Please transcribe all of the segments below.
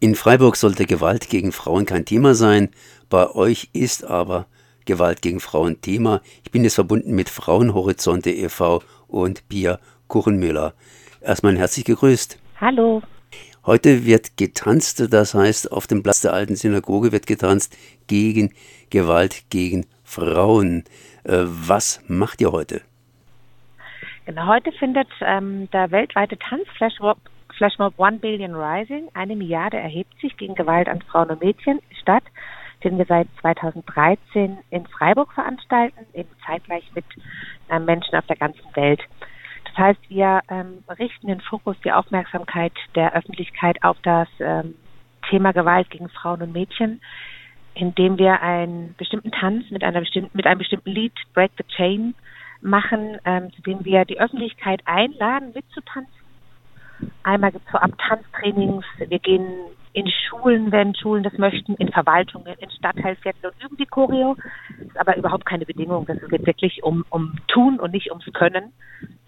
In Freiburg sollte Gewalt gegen Frauen kein Thema sein. Bei euch ist aber Gewalt gegen Frauen Thema. Ich bin jetzt verbunden mit Frauenhorizonte e.V. und Pia Kuchenmüller. Erstmal herzlich gegrüßt. Hallo. Heute wird getanzt, das heißt, auf dem Platz der alten Synagoge wird getanzt gegen Gewalt gegen Frauen. Äh, was macht ihr heute? Genau, heute findet ähm, der weltweite Tanzflashmob Flashmob One Billion Rising, eine Milliarde erhebt sich gegen Gewalt an Frauen und Mädchen statt, den wir seit 2013 in Freiburg veranstalten, eben zeitgleich mit äh, Menschen auf der ganzen Welt. Das heißt, wir ähm, richten den Fokus, die Aufmerksamkeit der Öffentlichkeit auf das ähm, Thema Gewalt gegen Frauen und Mädchen, indem wir einen bestimmten Tanz mit einer bestimmten, mit einem bestimmten Lied, Break the Chain, machen, ähm, zu dem wir die Öffentlichkeit einladen, mitzutanzen Einmal gibt es vorab Tanztrainings. Wir gehen in Schulen, wenn Schulen das möchten, in Verwaltungen, in Stadtteilviertel und üben die Choreo. Das ist aber überhaupt keine Bedingung. Das geht wirklich um, um Tun und nicht ums Können.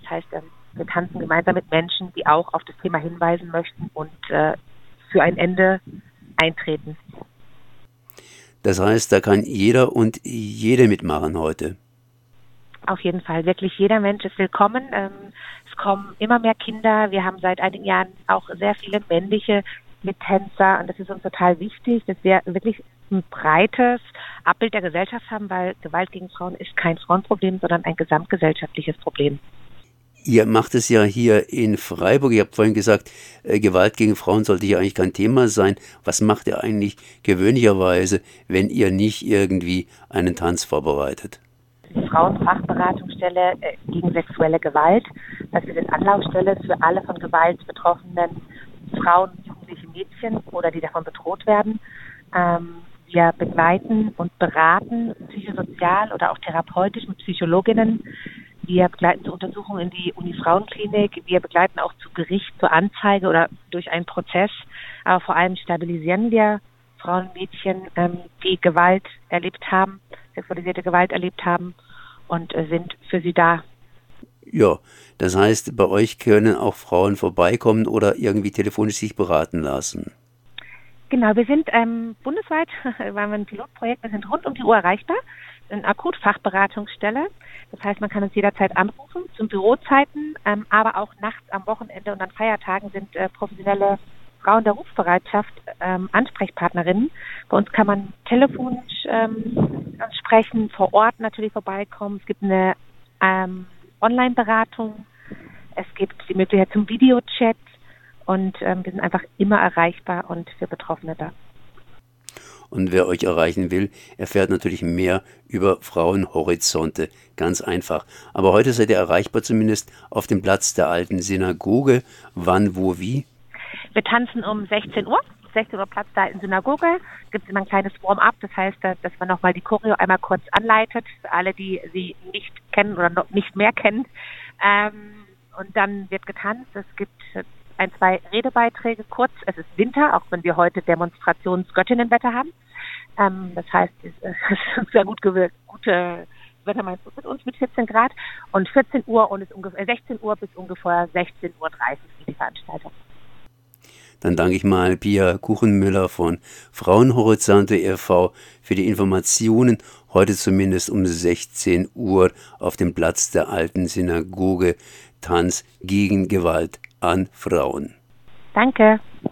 Das heißt, ähm, wir tanzen gemeinsam mit Menschen, die auch auf das Thema hinweisen möchten und äh, für ein Ende eintreten. Das heißt, da kann jeder und jede mitmachen heute. Auf jeden Fall. Wirklich jeder Mensch ist willkommen. Ähm, kommen immer mehr Kinder. Wir haben seit einigen Jahren auch sehr viele männliche Mittänzer und das ist uns total wichtig, dass wir wirklich ein breites Abbild der Gesellschaft haben, weil Gewalt gegen Frauen ist kein Frauenproblem, sondern ein gesamtgesellschaftliches Problem. Ihr macht es ja hier in Freiburg. Ihr habt vorhin gesagt, äh, Gewalt gegen Frauen sollte hier eigentlich kein Thema sein. Was macht ihr eigentlich gewöhnlicherweise, wenn ihr nicht irgendwie einen Tanz vorbereitet? Die Frauenfachberatungsstelle äh, gegen sexuelle Gewalt. Das ist eine Anlaufstelle für alle von Gewalt betroffenen Frauen, jugendliche Mädchen oder die davon bedroht werden. Ähm, wir begleiten und beraten psychosozial oder auch therapeutisch mit Psychologinnen. Wir begleiten zur Untersuchung in die Uni-Frauenklinik. Wir begleiten auch zu Gericht, zur Anzeige oder durch einen Prozess. Aber vor allem stabilisieren wir Frauen und Mädchen, ähm, die Gewalt erlebt haben, sexualisierte Gewalt erlebt haben und äh, sind für sie da. Ja, das heißt, bei euch können auch Frauen vorbeikommen oder irgendwie telefonisch sich beraten lassen. Genau, wir sind ähm, bundesweit, weil wir ein Pilotprojekt, wir sind rund um die Uhr erreichbar, eine Akutfachberatungsstelle. Das heißt, man kann uns jederzeit anrufen zum Bürozeiten, ähm, aber auch nachts am Wochenende und an Feiertagen sind äh, professionelle Frauen der Rufbereitschaft ähm, Ansprechpartnerinnen. Bei uns kann man telefonisch ähm, sprechen, vor Ort natürlich vorbeikommen. Es gibt eine ähm, Online-Beratung. Es gibt die Möglichkeit zum Videochat und ähm, wir sind einfach immer erreichbar und für Betroffene da. Und wer euch erreichen will, erfährt natürlich mehr über Frauenhorizonte. Ganz einfach. Aber heute seid ihr erreichbar zumindest auf dem Platz der alten Synagoge. Wann, wo, wie? Wir tanzen um 16 Uhr. 16 Uhr Platz da in Synagoge. Gibt es immer ein kleines Warm-up. Das heißt, dass man nochmal die Choreo einmal kurz anleitet. Für alle, die sie nicht kennen oder noch nicht mehr kennen. Ähm, und dann wird getanzt. Es gibt ein, zwei Redebeiträge kurz. Es ist Winter, auch wenn wir heute Demonstrationsgöttinnenwetter haben. Ähm, das heißt, es ist sehr gut gewirkt, gute Wetter meinst du mit uns mit 14 Grad und 14 Uhr und ist ungefähr 16 Uhr bis ungefähr 16.30 Uhr die Veranstaltung. Dann danke ich mal Pia Kuchenmüller von Frauenhorizonte e.V. für die Informationen. Heute zumindest um 16 Uhr auf dem Platz der alten Synagoge Tanz gegen Gewalt an Frauen. Danke.